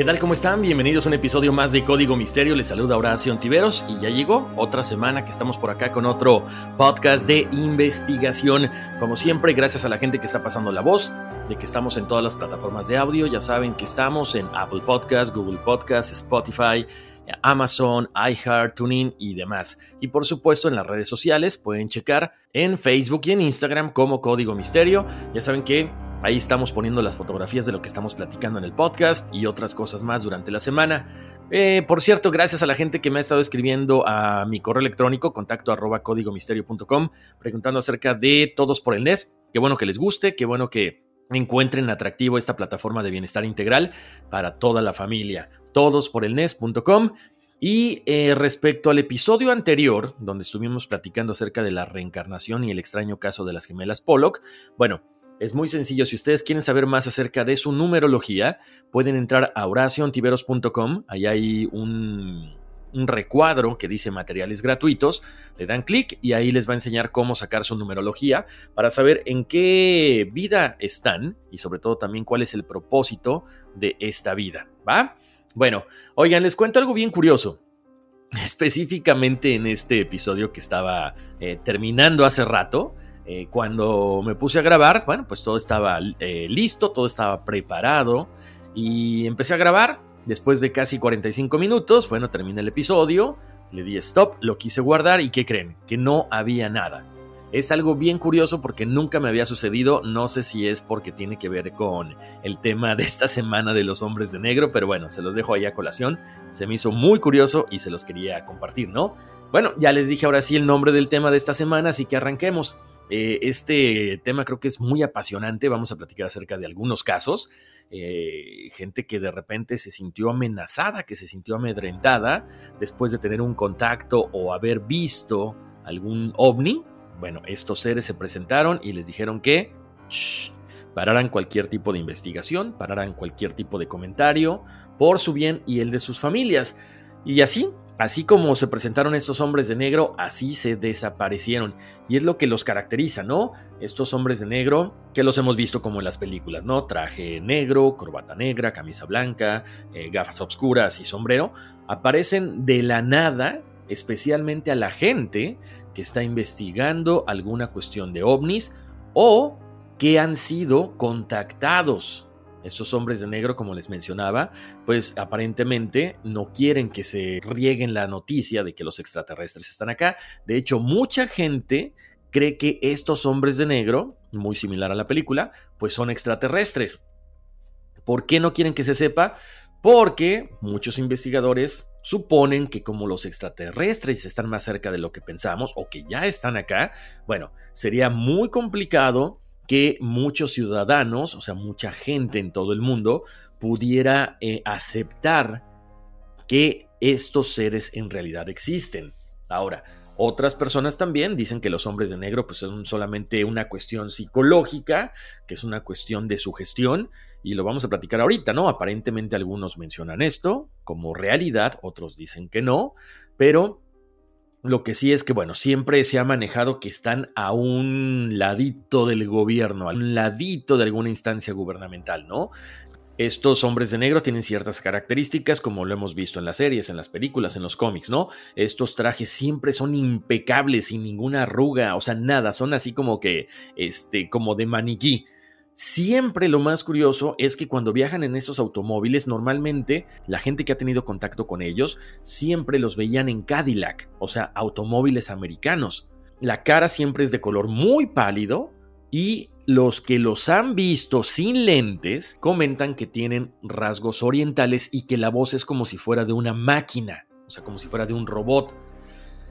¿Qué tal? ¿Cómo están? Bienvenidos a un episodio más de Código Misterio. Les saluda Horacio Antiveros y ya llegó otra semana que estamos por acá con otro podcast de investigación. Como siempre, gracias a la gente que está pasando la voz de que estamos en todas las plataformas de audio. Ya saben que estamos en Apple Podcast, Google Podcast, Spotify, Amazon, iHeart, TuneIn y demás. Y por supuesto en las redes sociales pueden checar en Facebook y en Instagram como Código Misterio. Ya saben que Ahí estamos poniendo las fotografías de lo que estamos platicando en el podcast y otras cosas más durante la semana. Eh, por cierto, gracias a la gente que me ha estado escribiendo a mi correo electrónico, contacto arroba códigomisterio.com, preguntando acerca de Todos por el NES. Qué bueno que les guste, qué bueno que encuentren atractivo esta plataforma de bienestar integral para toda la familia. Todos por el NES.com. Y eh, respecto al episodio anterior, donde estuvimos platicando acerca de la reencarnación y el extraño caso de las gemelas Pollock, bueno, es muy sencillo, si ustedes quieren saber más acerca de su numerología, pueden entrar a horacioontiveros.com, ahí hay un, un recuadro que dice materiales gratuitos, le dan clic y ahí les va a enseñar cómo sacar su numerología para saber en qué vida están y sobre todo también cuál es el propósito de esta vida, ¿va? Bueno, oigan, les cuento algo bien curioso. Específicamente en este episodio que estaba eh, terminando hace rato, eh, cuando me puse a grabar, bueno, pues todo estaba eh, listo, todo estaba preparado y empecé a grabar. Después de casi 45 minutos, bueno, terminé el episodio, le di stop, lo quise guardar y ¿qué creen? Que no había nada. Es algo bien curioso porque nunca me había sucedido, no sé si es porque tiene que ver con el tema de esta semana de los hombres de negro, pero bueno, se los dejo ahí a colación, se me hizo muy curioso y se los quería compartir, ¿no? Bueno, ya les dije ahora sí el nombre del tema de esta semana, así que arranquemos. Eh, este tema creo que es muy apasionante. Vamos a platicar acerca de algunos casos. Eh, gente que de repente se sintió amenazada, que se sintió amedrentada después de tener un contacto o haber visto algún ovni. Bueno, estos seres se presentaron y les dijeron que pararan cualquier tipo de investigación, pararan cualquier tipo de comentario por su bien y el de sus familias. Y así Así como se presentaron estos hombres de negro, así se desaparecieron. Y es lo que los caracteriza, ¿no? Estos hombres de negro, que los hemos visto como en las películas, ¿no? Traje negro, corbata negra, camisa blanca, eh, gafas oscuras y sombrero, aparecen de la nada, especialmente a la gente que está investigando alguna cuestión de ovnis o que han sido contactados estos hombres de negro, como les mencionaba, pues aparentemente no quieren que se rieguen la noticia de que los extraterrestres están acá. De hecho, mucha gente cree que estos hombres de negro, muy similar a la película, pues son extraterrestres. ¿Por qué no quieren que se sepa? Porque muchos investigadores suponen que como los extraterrestres están más cerca de lo que pensamos o que ya están acá, bueno, sería muy complicado que muchos ciudadanos, o sea, mucha gente en todo el mundo, pudiera eh, aceptar que estos seres en realidad existen. Ahora, Otras personas también dicen que los hombres de negro pues son solamente una cuestión psicológica, que es una cuestión de sugestión y lo vamos a platicar ahorita, ¿no? Aparentemente algunos mencionan esto como realidad, otros dicen que no, pero lo que sí es que, bueno, siempre se ha manejado que están a un ladito del gobierno, a un ladito de alguna instancia gubernamental, ¿no? Estos hombres de negro tienen ciertas características, como lo hemos visto en las series, en las películas, en los cómics, ¿no? Estos trajes siempre son impecables, sin ninguna arruga, o sea, nada, son así como que, este, como de maniquí. Siempre lo más curioso es que cuando viajan en esos automóviles, normalmente la gente que ha tenido contacto con ellos siempre los veían en Cadillac, o sea, automóviles americanos. La cara siempre es de color muy pálido y los que los han visto sin lentes comentan que tienen rasgos orientales y que la voz es como si fuera de una máquina, o sea, como si fuera de un robot.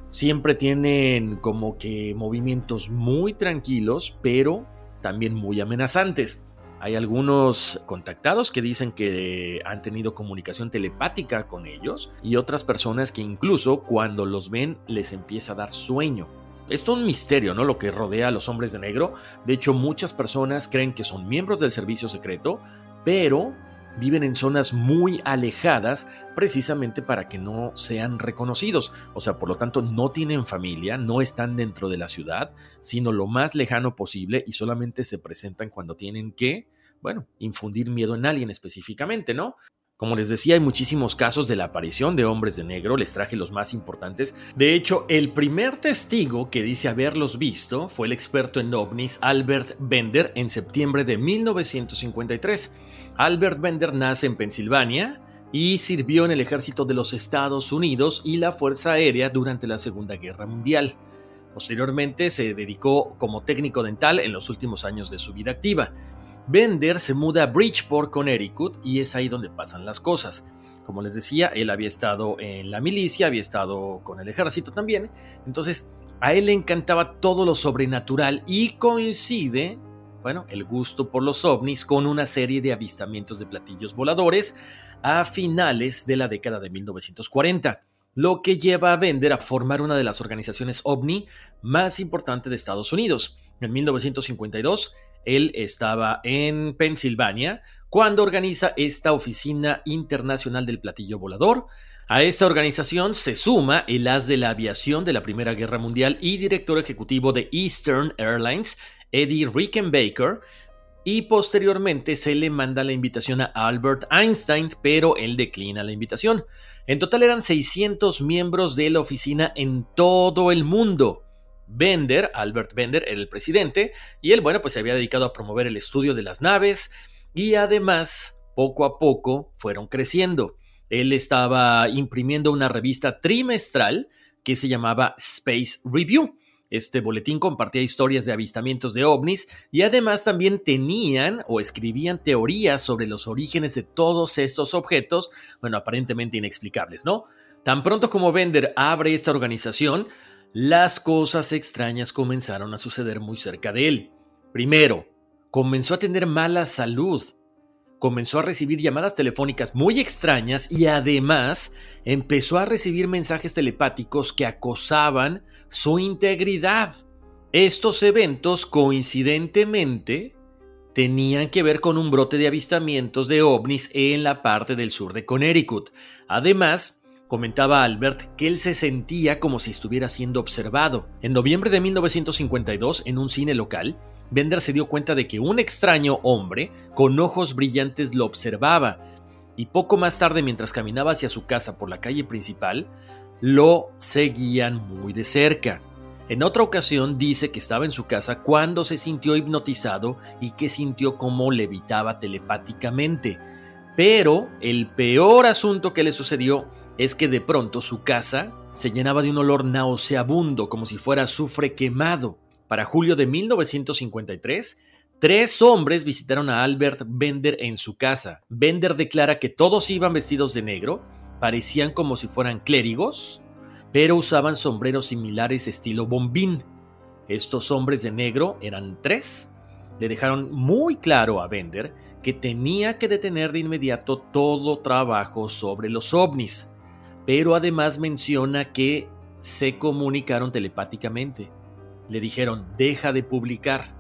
Siempre tienen como que movimientos muy tranquilos, pero también muy amenazantes. Hay algunos contactados que dicen que han tenido comunicación telepática con ellos y otras personas que incluso cuando los ven les empieza a dar sueño. Es todo un misterio, ¿no? Lo que rodea a los hombres de negro. De hecho, muchas personas creen que son miembros del servicio secreto, pero viven en zonas muy alejadas precisamente para que no sean reconocidos. O sea, por lo tanto, no tienen familia, no están dentro de la ciudad, sino lo más lejano posible y solamente se presentan cuando tienen que, bueno, infundir miedo en alguien específicamente, ¿no? Como les decía, hay muchísimos casos de la aparición de hombres de negro, les traje los más importantes. De hecho, el primer testigo que dice haberlos visto fue el experto en ovnis Albert Bender en septiembre de 1953. Albert Bender nace en Pensilvania y sirvió en el ejército de los Estados Unidos y la Fuerza Aérea durante la Segunda Guerra Mundial. Posteriormente se dedicó como técnico dental en los últimos años de su vida activa. Bender se muda a Bridgeport, Connecticut, y es ahí donde pasan las cosas. Como les decía, él había estado en la milicia, había estado con el ejército también, entonces a él le encantaba todo lo sobrenatural y coincide bueno, el gusto por los ovnis con una serie de avistamientos de platillos voladores a finales de la década de 1940, lo que lleva a Bender a formar una de las organizaciones ovni más importantes de Estados Unidos. En 1952, él estaba en Pensilvania cuando organiza esta Oficina Internacional del Platillo Volador. A esta organización se suma el as de la aviación de la Primera Guerra Mundial y director ejecutivo de Eastern Airlines, Eddie Rickenbacker, y posteriormente se le manda la invitación a Albert Einstein, pero él declina la invitación. En total eran 600 miembros de la oficina en todo el mundo. Bender, Albert Bender, era el presidente, y él, bueno, pues se había dedicado a promover el estudio de las naves, y además, poco a poco, fueron creciendo. Él estaba imprimiendo una revista trimestral que se llamaba Space Review, este boletín compartía historias de avistamientos de ovnis y además también tenían o escribían teorías sobre los orígenes de todos estos objetos, bueno, aparentemente inexplicables, ¿no? Tan pronto como Bender abre esta organización, las cosas extrañas comenzaron a suceder muy cerca de él. Primero, comenzó a tener mala salud comenzó a recibir llamadas telefónicas muy extrañas y además empezó a recibir mensajes telepáticos que acosaban su integridad. Estos eventos coincidentemente tenían que ver con un brote de avistamientos de ovnis en la parte del sur de Connecticut. Además, comentaba Albert que él se sentía como si estuviera siendo observado. En noviembre de 1952, en un cine local, Bender se dio cuenta de que un extraño hombre con ojos brillantes lo observaba y poco más tarde mientras caminaba hacia su casa por la calle principal, lo seguían muy de cerca. En otra ocasión dice que estaba en su casa cuando se sintió hipnotizado y que sintió cómo levitaba telepáticamente. Pero el peor asunto que le sucedió es que de pronto su casa se llenaba de un olor nauseabundo como si fuera azufre quemado. Para julio de 1953, tres hombres visitaron a Albert Bender en su casa. Bender declara que todos iban vestidos de negro, parecían como si fueran clérigos, pero usaban sombreros similares estilo bombín. Estos hombres de negro eran tres. Le dejaron muy claro a Bender que tenía que detener de inmediato todo trabajo sobre los ovnis, pero además menciona que se comunicaron telepáticamente. Le dijeron, deja de publicar.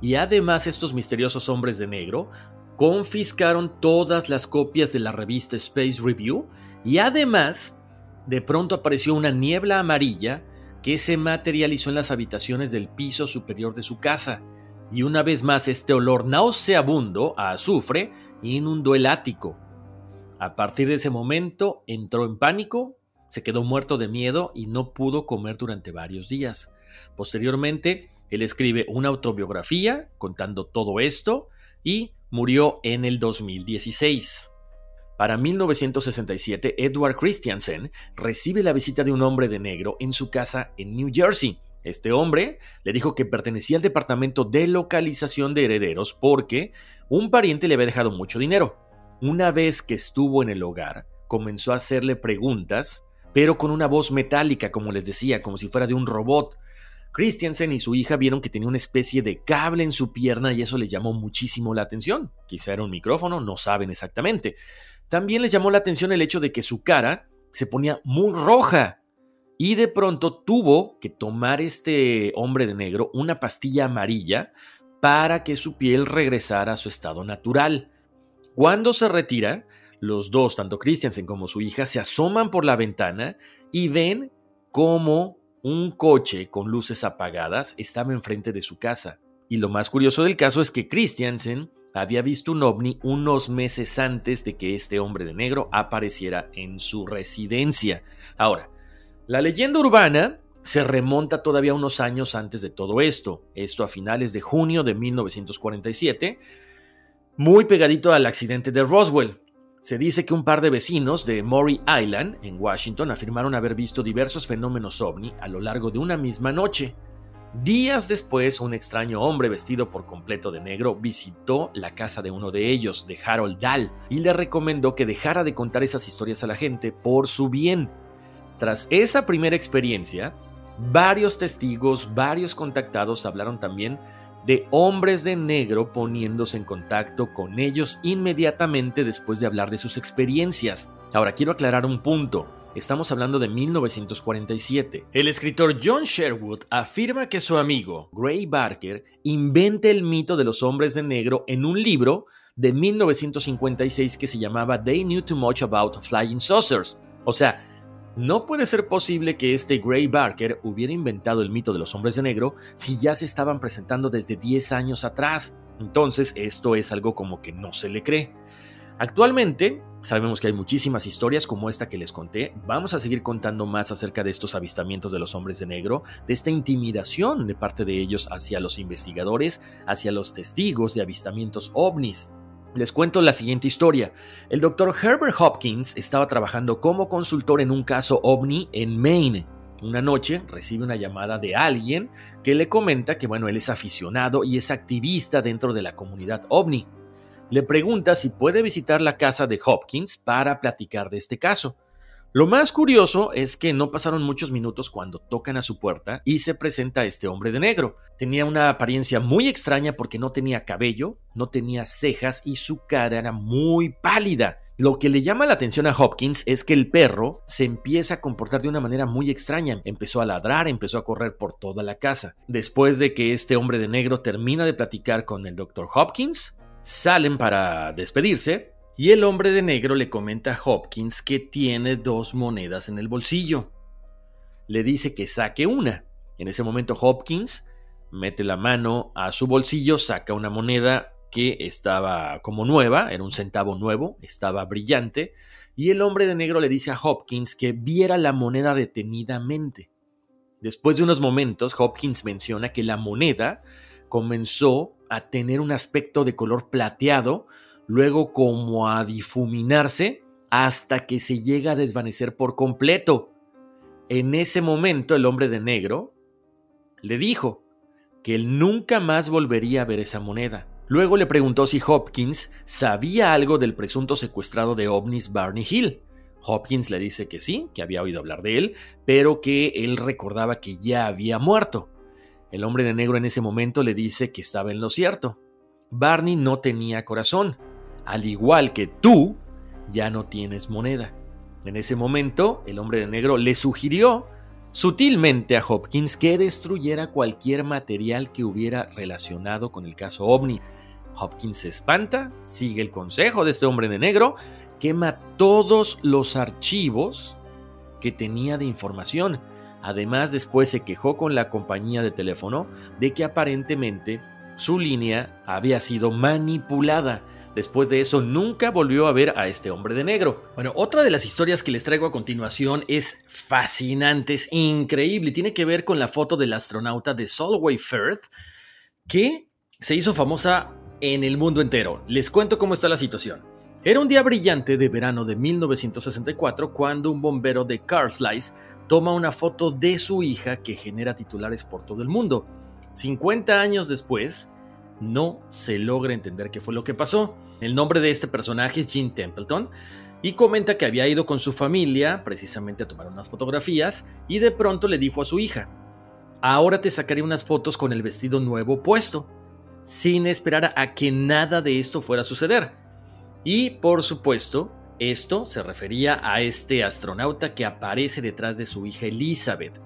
Y además estos misteriosos hombres de negro confiscaron todas las copias de la revista Space Review y además de pronto apareció una niebla amarilla que se materializó en las habitaciones del piso superior de su casa. Y una vez más este olor nauseabundo a azufre inundó el ático. A partir de ese momento entró en pánico, se quedó muerto de miedo y no pudo comer durante varios días. Posteriormente, él escribe una autobiografía contando todo esto y murió en el 2016. Para 1967, Edward Christiansen recibe la visita de un hombre de negro en su casa en New Jersey. Este hombre le dijo que pertenecía al departamento de localización de herederos porque un pariente le había dejado mucho dinero. Una vez que estuvo en el hogar, comenzó a hacerle preguntas, pero con una voz metálica, como les decía, como si fuera de un robot. Christiansen y su hija vieron que tenía una especie de cable en su pierna y eso les llamó muchísimo la atención. Quizá era un micrófono, no saben exactamente. También les llamó la atención el hecho de que su cara se ponía muy roja y de pronto tuvo que tomar este hombre de negro una pastilla amarilla para que su piel regresara a su estado natural. Cuando se retira, los dos, tanto Christiansen como su hija, se asoman por la ventana y ven cómo un coche con luces apagadas estaba enfrente de su casa. Y lo más curioso del caso es que Christiansen había visto un ovni unos meses antes de que este hombre de negro apareciera en su residencia. Ahora, la leyenda urbana se remonta todavía unos años antes de todo esto, esto a finales de junio de 1947, muy pegadito al accidente de Roswell. Se dice que un par de vecinos de Maury Island, en Washington, afirmaron haber visto diversos fenómenos ovni a lo largo de una misma noche. Días después, un extraño hombre vestido por completo de negro visitó la casa de uno de ellos, de Harold Dahl, y le recomendó que dejara de contar esas historias a la gente por su bien. Tras esa primera experiencia, varios testigos, varios contactados hablaron también de hombres de negro poniéndose en contacto con ellos inmediatamente después de hablar de sus experiencias. Ahora quiero aclarar un punto. Estamos hablando de 1947. El escritor John Sherwood afirma que su amigo, Gray Barker, inventa el mito de los hombres de negro en un libro de 1956 que se llamaba They Knew Too Much About Flying Saucers. O sea, no puede ser posible que este Gray Barker hubiera inventado el mito de los hombres de negro si ya se estaban presentando desde 10 años atrás. Entonces, esto es algo como que no se le cree. Actualmente, sabemos que hay muchísimas historias como esta que les conté. Vamos a seguir contando más acerca de estos avistamientos de los hombres de negro, de esta intimidación de parte de ellos hacia los investigadores, hacia los testigos de avistamientos ovnis. Les cuento la siguiente historia. El doctor Herbert Hopkins estaba trabajando como consultor en un caso ovni en Maine. Una noche recibe una llamada de alguien que le comenta que bueno, él es aficionado y es activista dentro de la comunidad ovni le pregunta si puede visitar la casa de Hopkins para platicar de este caso. Lo más curioso es que no pasaron muchos minutos cuando tocan a su puerta y se presenta este hombre de negro. Tenía una apariencia muy extraña porque no tenía cabello, no tenía cejas y su cara era muy pálida. Lo que le llama la atención a Hopkins es que el perro se empieza a comportar de una manera muy extraña. Empezó a ladrar, empezó a correr por toda la casa. Después de que este hombre de negro termina de platicar con el Dr. Hopkins, Salen para despedirse y el hombre de negro le comenta a Hopkins que tiene dos monedas en el bolsillo. Le dice que saque una. En ese momento Hopkins mete la mano a su bolsillo, saca una moneda que estaba como nueva, era un centavo nuevo, estaba brillante, y el hombre de negro le dice a Hopkins que viera la moneda detenidamente. Después de unos momentos, Hopkins menciona que la moneda comenzó a tener un aspecto de color plateado, luego como a difuminarse hasta que se llega a desvanecer por completo. En ese momento el hombre de negro le dijo que él nunca más volvería a ver esa moneda. Luego le preguntó si Hopkins sabía algo del presunto secuestrado de ovnis Barney Hill. Hopkins le dice que sí, que había oído hablar de él, pero que él recordaba que ya había muerto. El hombre de negro en ese momento le dice que estaba en lo cierto. Barney no tenía corazón, al igual que tú ya no tienes moneda. En ese momento, el hombre de negro le sugirió sutilmente a Hopkins que destruyera cualquier material que hubiera relacionado con el caso OVNI. Hopkins se espanta, sigue el consejo de este hombre de negro, quema todos los archivos que tenía de información. Además, después se quejó con la compañía de teléfono de que aparentemente su línea había sido manipulada. Después de eso nunca volvió a ver a este hombre de negro. Bueno, otra de las historias que les traigo a continuación es fascinante, es increíble. Tiene que ver con la foto del astronauta de Solway Firth que se hizo famosa en el mundo entero. Les cuento cómo está la situación. Era un día brillante de verano de 1964 cuando un bombero de Carlisle toma una foto de su hija que genera titulares por todo el mundo. 50 años después, no se logra entender qué fue lo que pasó. El nombre de este personaje es Jean Templeton y comenta que había ido con su familia precisamente a tomar unas fotografías y de pronto le dijo a su hija, ahora te sacaré unas fotos con el vestido nuevo puesto, sin esperar a que nada de esto fuera a suceder. Y por supuesto, esto se refería a este astronauta que aparece detrás de su hija Elizabeth.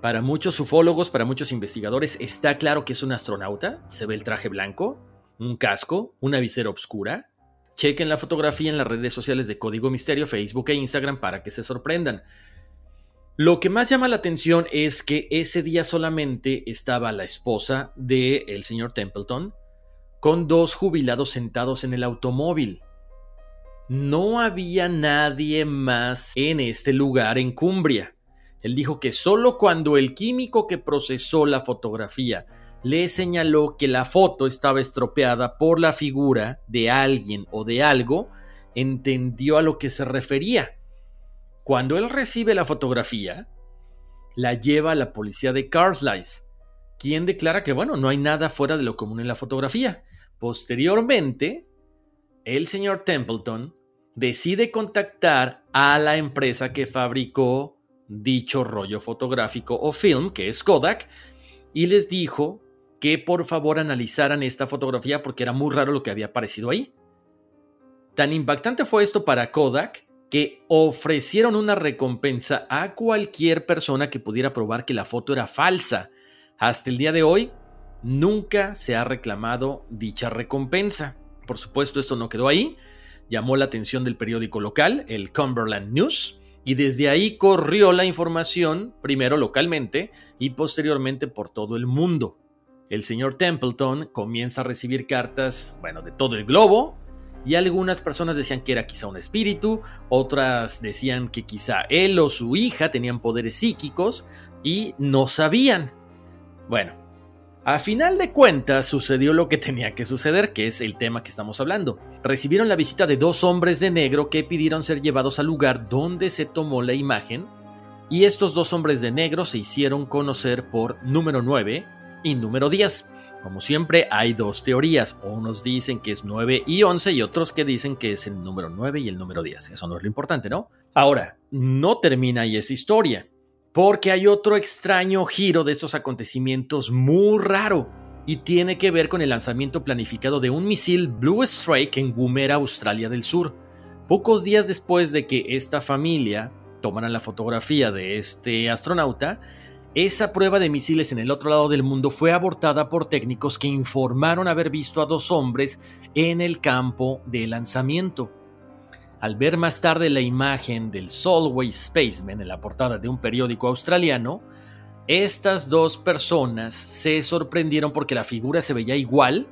Para muchos ufólogos, para muchos investigadores, está claro que es un astronauta. Se ve el traje blanco, un casco, una visera oscura. Chequen la fotografía en las redes sociales de Código Misterio, Facebook e Instagram para que se sorprendan. Lo que más llama la atención es que ese día solamente estaba la esposa del el señor Templeton, con dos jubilados sentados en el automóvil. No había nadie más en este lugar en Cumbria. Él dijo que solo cuando el químico que procesó la fotografía le señaló que la foto estaba estropeada por la figura de alguien o de algo, entendió a lo que se refería. Cuando él recibe la fotografía, la lleva a la policía de Carlisle, quien declara que, bueno, no hay nada fuera de lo común en la fotografía. Posteriormente, el señor Templeton decide contactar a la empresa que fabricó dicho rollo fotográfico o film, que es Kodak, y les dijo que por favor analizaran esta fotografía porque era muy raro lo que había aparecido ahí. Tan impactante fue esto para Kodak que ofrecieron una recompensa a cualquier persona que pudiera probar que la foto era falsa. Hasta el día de hoy, nunca se ha reclamado dicha recompensa. Por supuesto, esto no quedó ahí. Llamó la atención del periódico local, el Cumberland News, y desde ahí corrió la información, primero localmente y posteriormente por todo el mundo. El señor Templeton comienza a recibir cartas, bueno, de todo el globo, y algunas personas decían que era quizá un espíritu, otras decían que quizá él o su hija tenían poderes psíquicos y no sabían. Bueno, a final de cuentas sucedió lo que tenía que suceder, que es el tema que estamos hablando. Recibieron la visita de dos hombres de negro que pidieron ser llevados al lugar donde se tomó la imagen, y estos dos hombres de negro se hicieron conocer por número 9 y número 10. Como siempre, hay dos teorías. Unos dicen que es 9 y 11 y otros que dicen que es el número 9 y el número 10. Eso no es lo importante, ¿no? Ahora, no termina ahí esa historia, porque hay otro extraño giro de estos acontecimientos muy raro y tiene que ver con el lanzamiento planificado de un misil Blue Strike en Woomera, Australia del Sur. Pocos días después de que esta familia tomara la fotografía de este astronauta, esa prueba de misiles en el otro lado del mundo fue abortada por técnicos que informaron haber visto a dos hombres en el campo de lanzamiento. Al ver más tarde la imagen del Solway Spaceman en la portada de un periódico australiano, estas dos personas se sorprendieron porque la figura se veía igual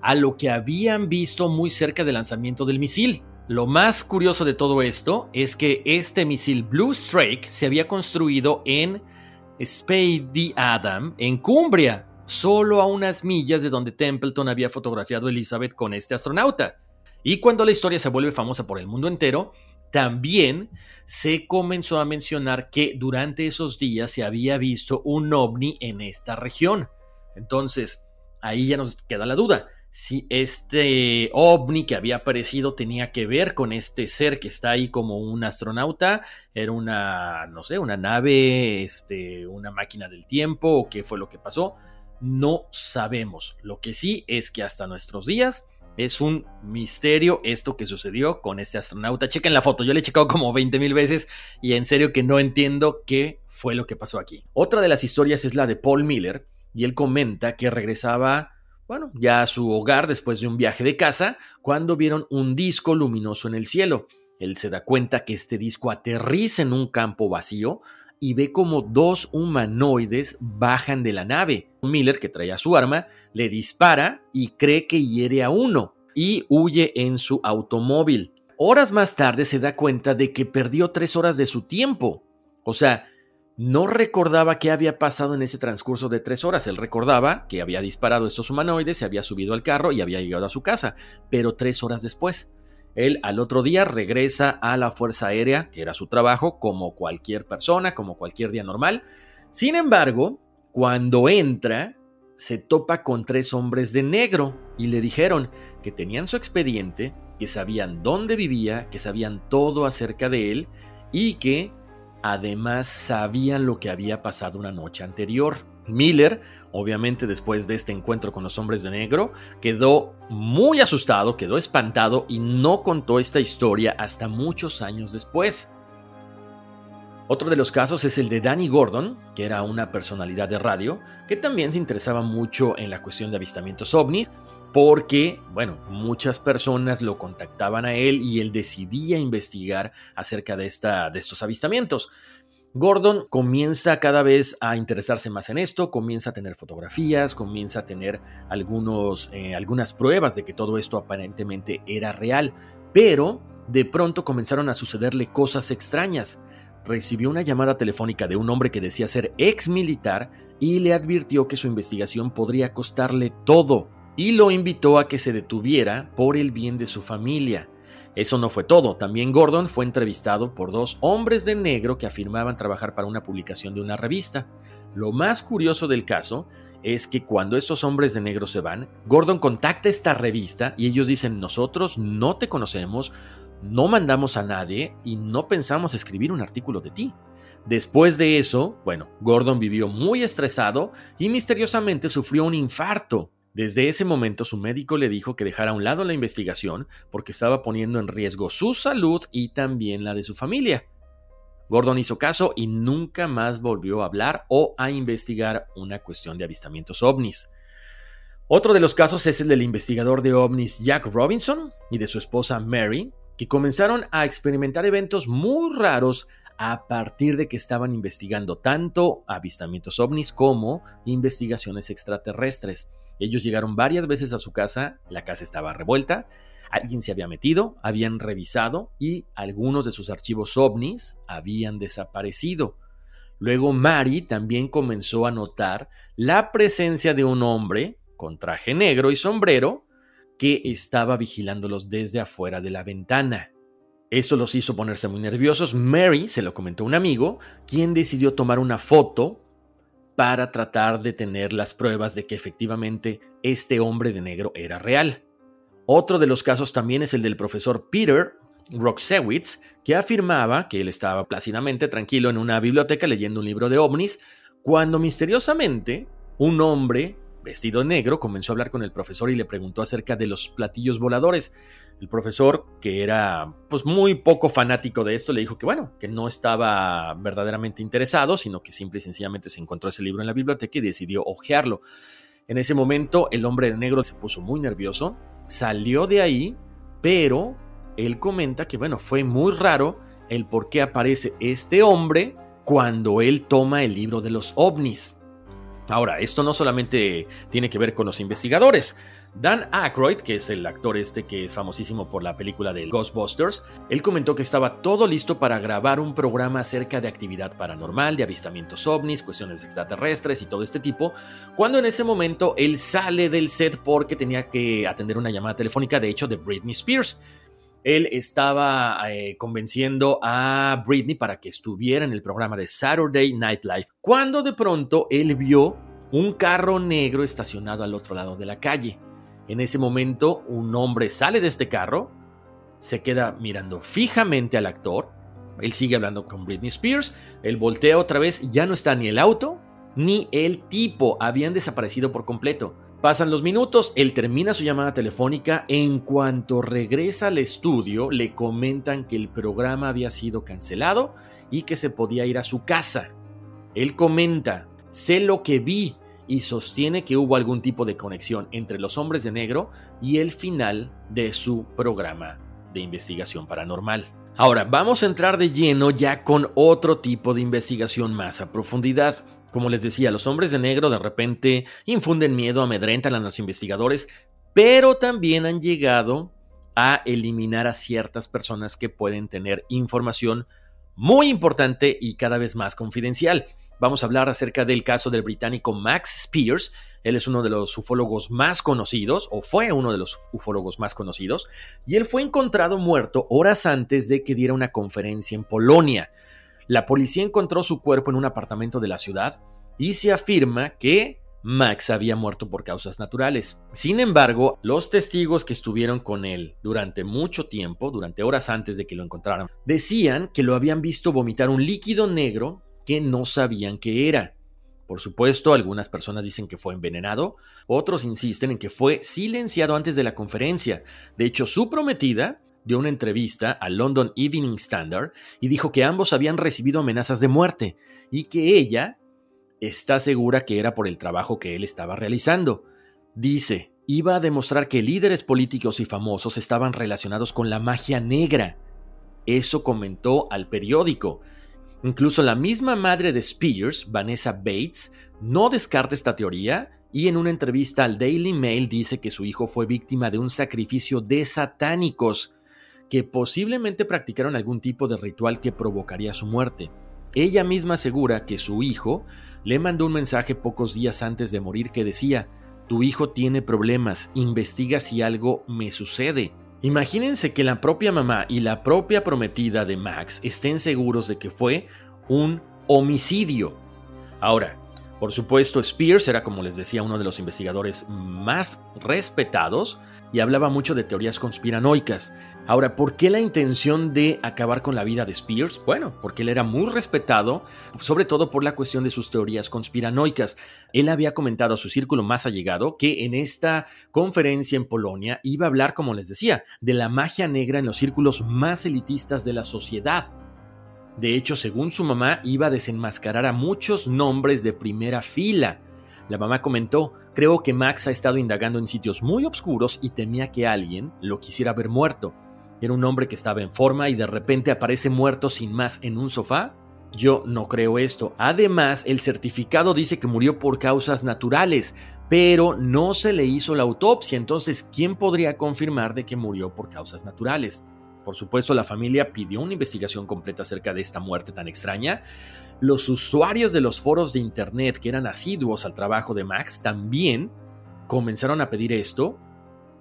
a lo que habían visto muy cerca del lanzamiento del misil. Lo más curioso de todo esto es que este misil Blue Strike se había construido en Spady Adam, en Cumbria, solo a unas millas de donde Templeton había fotografiado a Elizabeth con este astronauta. Y cuando la historia se vuelve famosa por el mundo entero, también se comenzó a mencionar que durante esos días se había visto un ovni en esta región. Entonces, ahí ya nos queda la duda si este ovni que había aparecido tenía que ver con este ser que está ahí como un astronauta, era una, no sé, una nave, este, una máquina del tiempo o qué fue lo que pasó, no sabemos. Lo que sí es que hasta nuestros días Es un misterio esto que sucedió con este astronauta. Chequen la foto, yo le he checado como 20 mil veces y en serio que no entiendo qué fue lo que pasó aquí. Otra de las historias es la de Paul Miller y él comenta que regresaba, bueno, ya a su hogar después de un viaje de casa cuando vieron un disco luminoso en el cielo. Él se da cuenta que este disco aterriza en un campo vacío y ve como dos humanoides bajan de la nave. Miller, que traía su arma, le dispara y cree que hiere a uno y huye en su automóvil. Horas más tarde se da cuenta de que perdió tres horas de su tiempo. O sea, no recordaba qué había pasado en ese transcurso de tres horas. Él recordaba que había disparado estos humanoides, se había subido al carro y había llegado a su casa, pero tres horas después. Él al otro día regresa a la Fuerza Aérea, que era su trabajo, como cualquier persona, como cualquier día normal. Sin embargo, cuando entra, se topa con tres hombres de negro y le dijeron que tenían su expediente, que sabían dónde vivía, que sabían todo acerca de él y que además sabían lo que había pasado una noche anterior. Miller, obviamente después de este encuentro con los hombres de negro, quedó muy asustado, quedó espantado y no contó esta historia hasta muchos años después. Otro de los casos es el de Danny Gordon, que era una personalidad de radio, que también se interesaba mucho en la cuestión de avistamientos ovnis, porque, bueno, muchas personas lo contactaban a él y él decidía investigar acerca de, esta, de estos avistamientos. Gordon comienza cada vez a interesarse más en esto, comienza a tener fotografías, comienza a tener algunos, eh, algunas pruebas de que todo esto aparentemente era real, pero de pronto comenzaron a sucederle cosas extrañas. Recibió una llamada telefónica de un hombre que decía ser ex militar y le advirtió que su investigación podría costarle todo y lo invitó a que se detuviera por el bien de su familia. Eso no fue todo, también Gordon fue entrevistado por dos hombres de negro que afirmaban trabajar para una publicación de una revista. Lo más curioso del caso es que cuando estos hombres de negro se van, Gordon contacta esta revista y ellos dicen nosotros no te conocemos, no mandamos a nadie y no pensamos escribir un artículo de ti. Después de eso, bueno, Gordon vivió muy estresado y misteriosamente sufrió un infarto. Desde ese momento su médico le dijo que dejara a un lado la investigación porque estaba poniendo en riesgo su salud y también la de su familia. Gordon hizo caso y nunca más volvió a hablar o a investigar una cuestión de avistamientos ovnis. Otro de los casos es el del investigador de ovnis Jack Robinson y de su esposa Mary, que comenzaron a experimentar eventos muy raros a partir de que estaban investigando tanto avistamientos ovnis como investigaciones extraterrestres. Ellos llegaron varias veces a su casa, la casa estaba revuelta, alguien se había metido, habían revisado y algunos de sus archivos ovnis habían desaparecido. Luego Mari también comenzó a notar la presencia de un hombre con traje negro y sombrero que estaba vigilándolos desde afuera de la ventana. Eso los hizo ponerse muy nerviosos. Mary se lo comentó a un amigo, quien decidió tomar una foto para tratar de tener las pruebas de que efectivamente este hombre de negro era real. Otro de los casos también es el del profesor Peter Roxewitz, que afirmaba que él estaba plácidamente tranquilo en una biblioteca leyendo un libro de ovnis, cuando misteriosamente un hombre vestido negro comenzó a hablar con el profesor y le preguntó acerca de los platillos voladores. El profesor, que era pues muy poco fanático de esto, le dijo que bueno, que no estaba verdaderamente interesado, sino que simple y sencillamente se encontró ese libro en la biblioteca y decidió hojearlo. En ese momento el hombre de negro se puso muy nervioso, salió de ahí, pero él comenta que bueno, fue muy raro el por qué aparece este hombre cuando él toma el libro de los ovnis. Ahora, esto no solamente tiene que ver con los investigadores. Dan Aykroyd, que es el actor este que es famosísimo por la película de Ghostbusters, él comentó que estaba todo listo para grabar un programa acerca de actividad paranormal, de avistamientos ovnis, cuestiones extraterrestres y todo este tipo, cuando en ese momento él sale del set porque tenía que atender una llamada telefónica, de hecho, de Britney Spears. Él estaba eh, convenciendo a Britney para que estuviera en el programa de Saturday Night Live, cuando de pronto él vio un carro negro estacionado al otro lado de la calle. En ese momento, un hombre sale de este carro, se queda mirando fijamente al actor, él sigue hablando con Britney Spears, él voltea otra vez ya no está ni el auto ni el tipo, habían desaparecido por completo. Pasan los minutos, él termina su llamada telefónica, en cuanto regresa al estudio le comentan que el programa había sido cancelado y que se podía ir a su casa. Él comenta, sé lo que vi y sostiene que hubo algún tipo de conexión entre los hombres de negro y el final de su programa de investigación paranormal. Ahora, vamos a entrar de lleno ya con otro tipo de investigación más a profundidad. Como les decía, los hombres de negro de repente infunden miedo, amedrentan a los investigadores, pero también han llegado a eliminar a ciertas personas que pueden tener información muy importante y cada vez más confidencial. Vamos a hablar acerca del caso del británico Max Spears. Él es uno de los ufólogos más conocidos, o fue uno de los ufólogos más conocidos, y él fue encontrado muerto horas antes de que diera una conferencia en Polonia. La policía encontró su cuerpo en un apartamento de la ciudad y se afirma que Max había muerto por causas naturales. Sin embargo, los testigos que estuvieron con él durante mucho tiempo, durante horas antes de que lo encontraran, decían que lo habían visto vomitar un líquido negro que no sabían qué era. Por supuesto, algunas personas dicen que fue envenenado, otros insisten en que fue silenciado antes de la conferencia. De hecho, su prometida dio una entrevista al London Evening Standard y dijo que ambos habían recibido amenazas de muerte y que ella está segura que era por el trabajo que él estaba realizando. Dice, iba a demostrar que líderes políticos y famosos estaban relacionados con la magia negra. Eso comentó al periódico. Incluso la misma madre de Spears, Vanessa Bates, no descarta esta teoría y en una entrevista al Daily Mail dice que su hijo fue víctima de un sacrificio de satánicos que posiblemente practicaron algún tipo de ritual que provocaría su muerte. Ella misma asegura que su hijo le mandó un mensaje pocos días antes de morir que decía, tu hijo tiene problemas, investiga si algo me sucede. Imagínense que la propia mamá y la propia prometida de Max estén seguros de que fue un homicidio. Ahora, por supuesto, Spears era, como les decía, uno de los investigadores más respetados y hablaba mucho de teorías conspiranoicas. Ahora, ¿por qué la intención de acabar con la vida de Spears? Bueno, porque él era muy respetado, sobre todo por la cuestión de sus teorías conspiranoicas. Él había comentado a su círculo más allegado que en esta conferencia en Polonia iba a hablar, como les decía, de la magia negra en los círculos más elitistas de la sociedad. De hecho, según su mamá, iba a desenmascarar a muchos nombres de primera fila. La mamá comentó, creo que Max ha estado indagando en sitios muy oscuros y temía que alguien lo quisiera ver muerto. Era un hombre que estaba en forma y de repente aparece muerto sin más en un sofá. Yo no creo esto. Además, el certificado dice que murió por causas naturales, pero no se le hizo la autopsia. Entonces, ¿quién podría confirmar de que murió por causas naturales? Por supuesto, la familia pidió una investigación completa acerca de esta muerte tan extraña. Los usuarios de los foros de Internet que eran asiduos al trabajo de Max también comenzaron a pedir esto,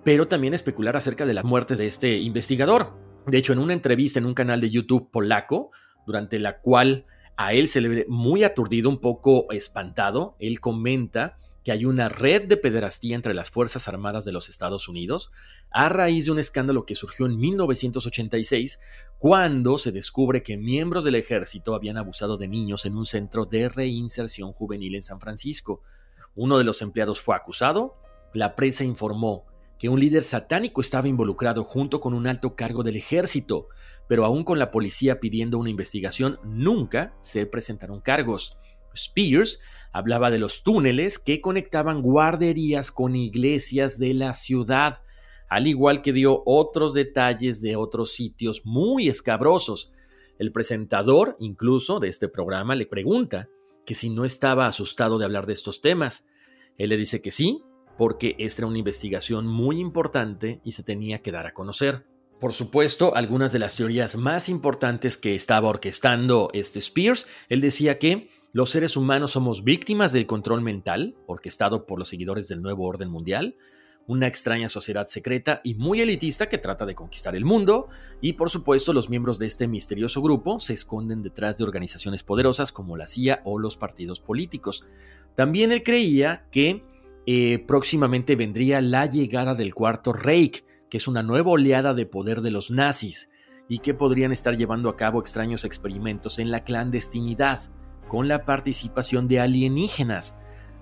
pero también especular acerca de las muertes de este investigador. De hecho, en una entrevista en un canal de YouTube polaco, durante la cual a él se le ve muy aturdido, un poco espantado, él comenta hay una red de pederastía entre las Fuerzas Armadas de los Estados Unidos a raíz de un escándalo que surgió en 1986 cuando se descubre que miembros del ejército habían abusado de niños en un centro de reinserción juvenil en San Francisco. Uno de los empleados fue acusado, la prensa informó que un líder satánico estaba involucrado junto con un alto cargo del ejército, pero aún con la policía pidiendo una investigación, nunca se presentaron cargos. Spears hablaba de los túneles que conectaban guarderías con iglesias de la ciudad, al igual que dio otros detalles de otros sitios muy escabrosos. El presentador, incluso, de este programa le pregunta que si no estaba asustado de hablar de estos temas. Él le dice que sí, porque esta era una investigación muy importante y se tenía que dar a conocer. Por supuesto, algunas de las teorías más importantes que estaba orquestando este Spears, él decía que los seres humanos somos víctimas del control mental, orquestado por los seguidores del nuevo orden mundial, una extraña sociedad secreta y muy elitista que trata de conquistar el mundo, y por supuesto los miembros de este misterioso grupo se esconden detrás de organizaciones poderosas como la CIA o los partidos políticos. También él creía que eh, próximamente vendría la llegada del cuarto Reich, que es una nueva oleada de poder de los nazis, y que podrían estar llevando a cabo extraños experimentos en la clandestinidad con la participación de alienígenas.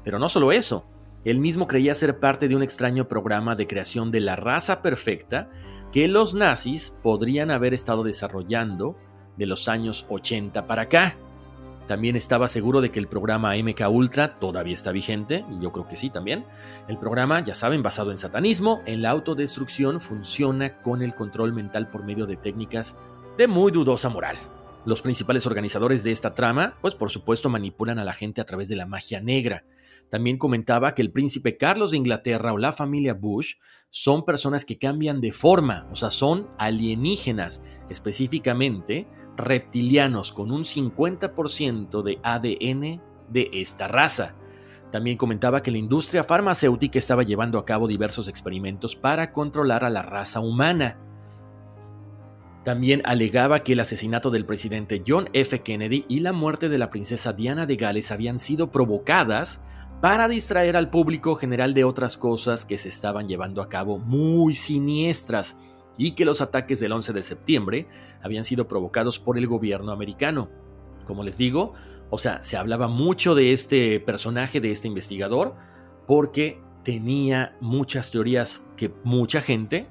Pero no solo eso, él mismo creía ser parte de un extraño programa de creación de la raza perfecta que los nazis podrían haber estado desarrollando de los años 80 para acá. También estaba seguro de que el programa MK Ultra todavía está vigente, y yo creo que sí también. El programa, ya saben, basado en satanismo, en la autodestrucción, funciona con el control mental por medio de técnicas de muy dudosa moral. Los principales organizadores de esta trama, pues por supuesto manipulan a la gente a través de la magia negra. También comentaba que el príncipe Carlos de Inglaterra o la familia Bush son personas que cambian de forma, o sea, son alienígenas, específicamente reptilianos con un 50% de ADN de esta raza. También comentaba que la industria farmacéutica estaba llevando a cabo diversos experimentos para controlar a la raza humana. También alegaba que el asesinato del presidente John F. Kennedy y la muerte de la princesa Diana de Gales habían sido provocadas para distraer al público general de otras cosas que se estaban llevando a cabo muy siniestras y que los ataques del 11 de septiembre habían sido provocados por el gobierno americano. Como les digo, o sea, se hablaba mucho de este personaje, de este investigador, porque tenía muchas teorías que mucha gente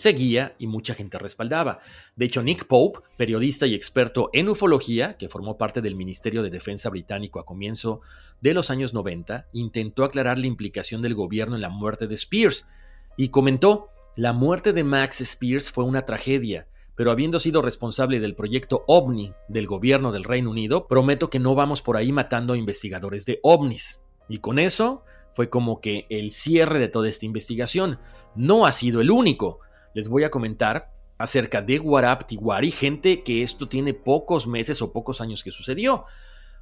seguía y mucha gente respaldaba. De hecho, Nick Pope, periodista y experto en ufología, que formó parte del Ministerio de Defensa británico a comienzo de los años 90, intentó aclarar la implicación del gobierno en la muerte de Spears y comentó, la muerte de Max Spears fue una tragedia, pero habiendo sido responsable del proyecto OVNI del gobierno del Reino Unido, prometo que no vamos por ahí matando a investigadores de ovnis. Y con eso fue como que el cierre de toda esta investigación. No ha sido el único les voy a comentar acerca de Warab Tiwari, gente que esto tiene pocos meses o pocos años que sucedió.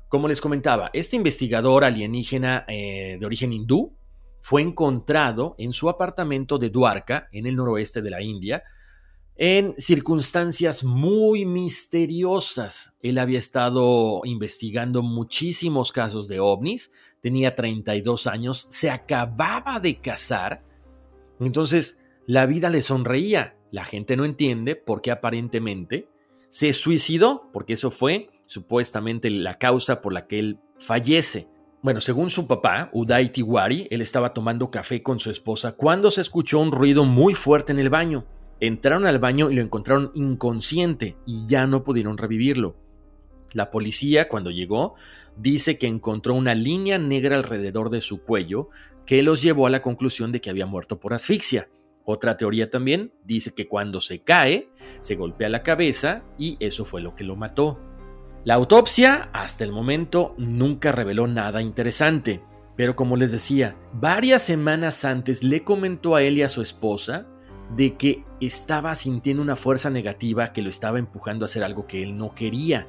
Como les comentaba, este investigador alienígena eh, de origen hindú fue encontrado en su apartamento de Dwarka, en el noroeste de la India, en circunstancias muy misteriosas. Él había estado investigando muchísimos casos de ovnis, tenía 32 años, se acababa de casar. Entonces, la vida le sonreía. La gente no entiende por qué aparentemente se suicidó, porque eso fue supuestamente la causa por la que él fallece. Bueno, según su papá, Uday Tiwari, él estaba tomando café con su esposa cuando se escuchó un ruido muy fuerte en el baño. Entraron al baño y lo encontraron inconsciente y ya no pudieron revivirlo. La policía, cuando llegó, dice que encontró una línea negra alrededor de su cuello que los llevó a la conclusión de que había muerto por asfixia. Otra teoría también dice que cuando se cae, se golpea la cabeza y eso fue lo que lo mató. La autopsia hasta el momento nunca reveló nada interesante, pero como les decía, varias semanas antes le comentó a él y a su esposa de que estaba sintiendo una fuerza negativa que lo estaba empujando a hacer algo que él no quería.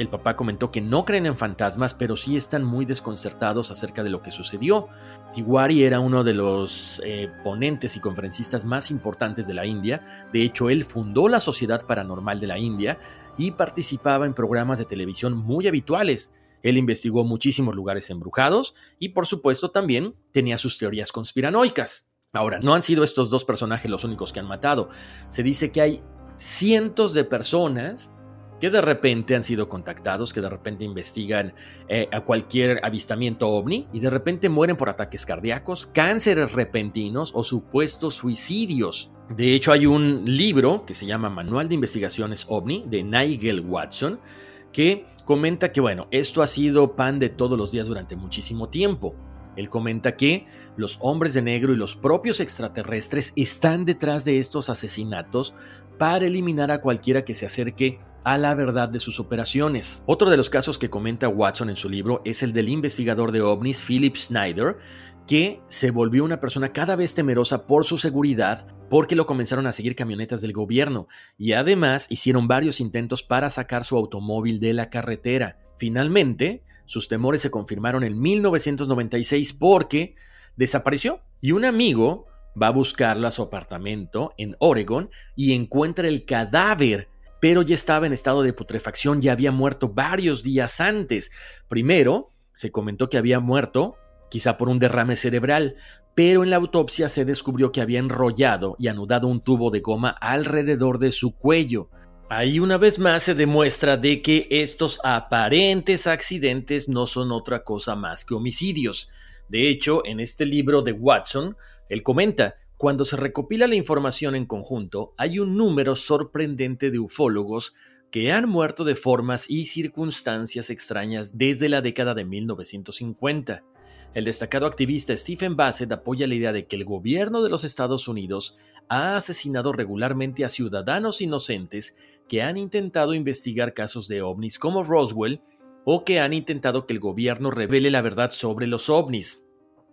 El papá comentó que no creen en fantasmas, pero sí están muy desconcertados acerca de lo que sucedió. Tiwari era uno de los eh, ponentes y conferencistas más importantes de la India. De hecho, él fundó la Sociedad Paranormal de la India y participaba en programas de televisión muy habituales. Él investigó muchísimos lugares embrujados y, por supuesto, también tenía sus teorías conspiranoicas. Ahora, no han sido estos dos personajes los únicos que han matado. Se dice que hay cientos de personas que de repente han sido contactados, que de repente investigan eh, a cualquier avistamiento ovni y de repente mueren por ataques cardíacos, cánceres repentinos o supuestos suicidios. De hecho, hay un libro que se llama Manual de Investigaciones OVNI de Nigel Watson que comenta que, bueno, esto ha sido pan de todos los días durante muchísimo tiempo. Él comenta que los hombres de negro y los propios extraterrestres están detrás de estos asesinatos para eliminar a cualquiera que se acerque a la verdad de sus operaciones. Otro de los casos que comenta Watson en su libro es el del investigador de ovnis Philip Snyder, que se volvió una persona cada vez temerosa por su seguridad porque lo comenzaron a seguir camionetas del gobierno y además hicieron varios intentos para sacar su automóvil de la carretera. Finalmente, sus temores se confirmaron en 1996 porque desapareció y un amigo va a buscarlo a su apartamento en Oregon y encuentra el cadáver pero ya estaba en estado de putrefacción y había muerto varios días antes. Primero, se comentó que había muerto quizá por un derrame cerebral, pero en la autopsia se descubrió que había enrollado y anudado un tubo de goma alrededor de su cuello. Ahí una vez más se demuestra de que estos aparentes accidentes no son otra cosa más que homicidios. De hecho, en este libro de Watson, él comenta, cuando se recopila la información en conjunto, hay un número sorprendente de ufólogos que han muerto de formas y circunstancias extrañas desde la década de 1950. El destacado activista Stephen Bassett apoya la idea de que el gobierno de los Estados Unidos ha asesinado regularmente a ciudadanos inocentes que han intentado investigar casos de ovnis como Roswell o que han intentado que el gobierno revele la verdad sobre los ovnis.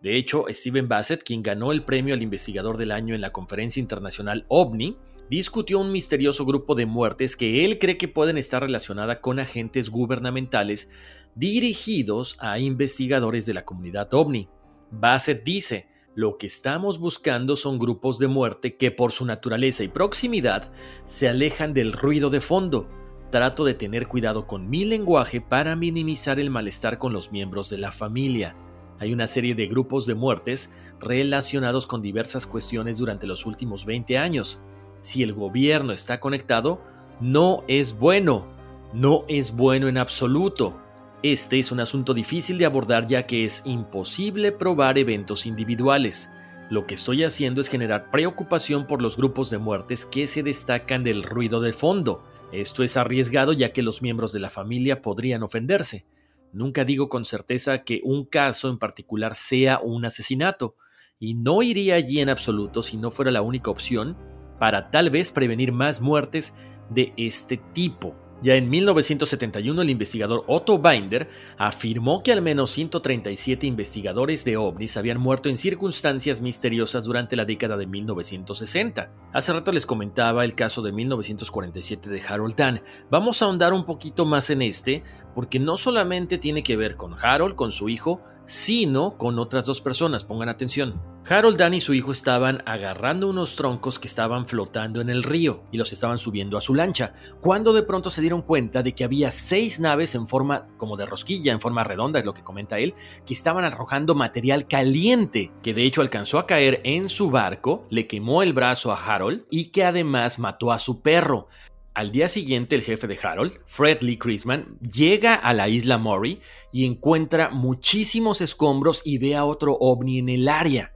De hecho, Stephen Bassett, quien ganó el premio al investigador del año en la conferencia internacional OVNI, discutió un misterioso grupo de muertes que él cree que pueden estar relacionadas con agentes gubernamentales dirigidos a investigadores de la comunidad ovni. Bassett dice, lo que estamos buscando son grupos de muerte que por su naturaleza y proximidad se alejan del ruido de fondo. Trato de tener cuidado con mi lenguaje para minimizar el malestar con los miembros de la familia. Hay una serie de grupos de muertes relacionados con diversas cuestiones durante los últimos 20 años si el gobierno está conectado, no es bueno. No es bueno en absoluto. Este es un asunto difícil de abordar ya que es imposible probar eventos individuales. Lo que estoy haciendo es generar preocupación por los grupos de muertes que se destacan del ruido de fondo. Esto es arriesgado ya que los miembros de la familia podrían ofenderse. Nunca digo con certeza que un caso en particular sea un asesinato, y no iría allí en absoluto si no fuera la única opción, para tal vez prevenir más muertes de este tipo. Ya en 1971 el investigador Otto Binder afirmó que al menos 137 investigadores de ovnis habían muerto en circunstancias misteriosas durante la década de 1960. Hace rato les comentaba el caso de 1947 de Harold Dunn. Vamos a ahondar un poquito más en este porque no solamente tiene que ver con Harold, con su hijo, sino con otras dos personas, pongan atención. Harold, Dan y su hijo estaban agarrando unos troncos que estaban flotando en el río y los estaban subiendo a su lancha, cuando de pronto se dieron cuenta de que había seis naves en forma como de rosquilla, en forma redonda, es lo que comenta él, que estaban arrojando material caliente, que de hecho alcanzó a caer en su barco, le quemó el brazo a Harold y que además mató a su perro. Al día siguiente, el jefe de Harold, Fred Lee Chrisman, llega a la isla Maury y encuentra muchísimos escombros y ve a otro ovni en el área.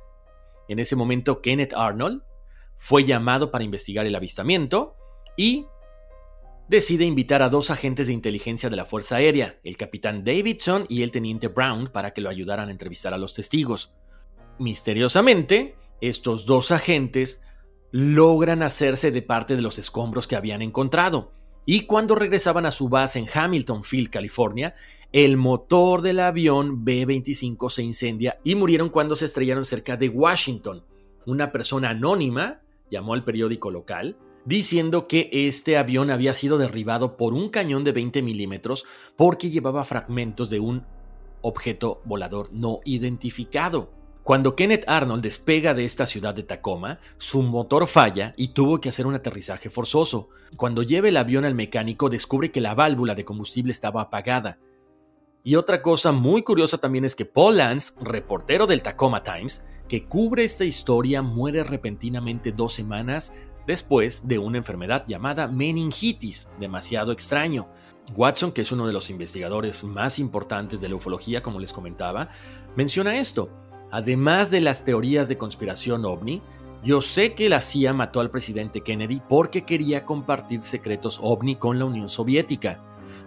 En ese momento, Kenneth Arnold fue llamado para investigar el avistamiento y decide invitar a dos agentes de inteligencia de la Fuerza Aérea, el capitán Davidson y el teniente Brown, para que lo ayudaran a entrevistar a los testigos. Misteriosamente, estos dos agentes logran hacerse de parte de los escombros que habían encontrado. Y cuando regresaban a su base en Hamilton Field, California, el motor del avión B-25 se incendia y murieron cuando se estrellaron cerca de Washington. Una persona anónima llamó al periódico local diciendo que este avión había sido derribado por un cañón de 20 milímetros porque llevaba fragmentos de un objeto volador no identificado. Cuando Kenneth Arnold despega de esta ciudad de Tacoma, su motor falla y tuvo que hacer un aterrizaje forzoso. Cuando lleva el avión al mecánico, descubre que la válvula de combustible estaba apagada. Y otra cosa muy curiosa también es que Paul Lance, reportero del Tacoma Times, que cubre esta historia, muere repentinamente dos semanas después de una enfermedad llamada meningitis, demasiado extraño. Watson, que es uno de los investigadores más importantes de la ufología, como les comentaba, menciona esto. Además de las teorías de conspiración ovni, yo sé que la CIA mató al presidente Kennedy porque quería compartir secretos ovni con la Unión Soviética.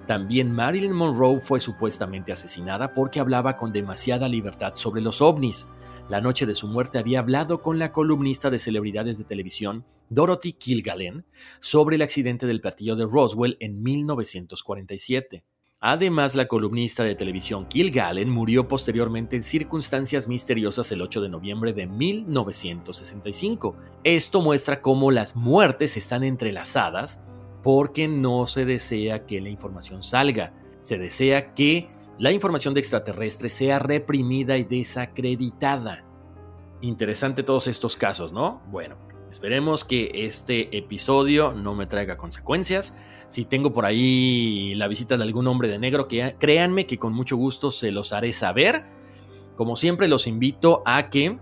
También Marilyn Monroe fue supuestamente asesinada porque hablaba con demasiada libertad sobre los ovnis. La noche de su muerte había hablado con la columnista de celebridades de televisión Dorothy Kilgallen sobre el accidente del platillo de Roswell en 1947. Además, la columnista de televisión Kilgallen murió posteriormente en circunstancias misteriosas el 8 de noviembre de 1965. Esto muestra cómo las muertes están entrelazadas porque no se desea que la información salga, se desea que la información de extraterrestres sea reprimida y desacreditada. Interesante todos estos casos, ¿no? Bueno, esperemos que este episodio no me traiga consecuencias. Si tengo por ahí la visita de algún hombre de negro, que créanme que con mucho gusto se los haré saber. Como siempre, los invito a que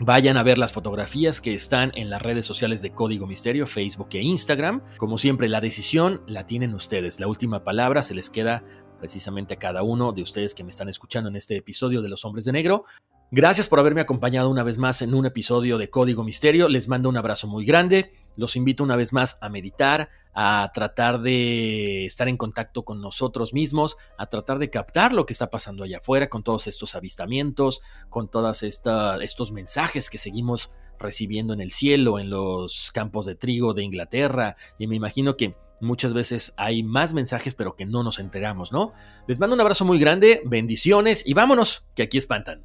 Vayan a ver las fotografías que están en las redes sociales de Código Misterio, Facebook e Instagram. Como siempre, la decisión la tienen ustedes. La última palabra se les queda precisamente a cada uno de ustedes que me están escuchando en este episodio de Los Hombres de Negro. Gracias por haberme acompañado una vez más en un episodio de Código Misterio. Les mando un abrazo muy grande. Los invito una vez más a meditar, a tratar de estar en contacto con nosotros mismos, a tratar de captar lo que está pasando allá afuera con todos estos avistamientos, con todos estos mensajes que seguimos recibiendo en el cielo, en los campos de trigo de Inglaterra, y me imagino que muchas veces hay más mensajes pero que no nos enteramos, ¿no? Les mando un abrazo muy grande, bendiciones y vámonos, que aquí espantan.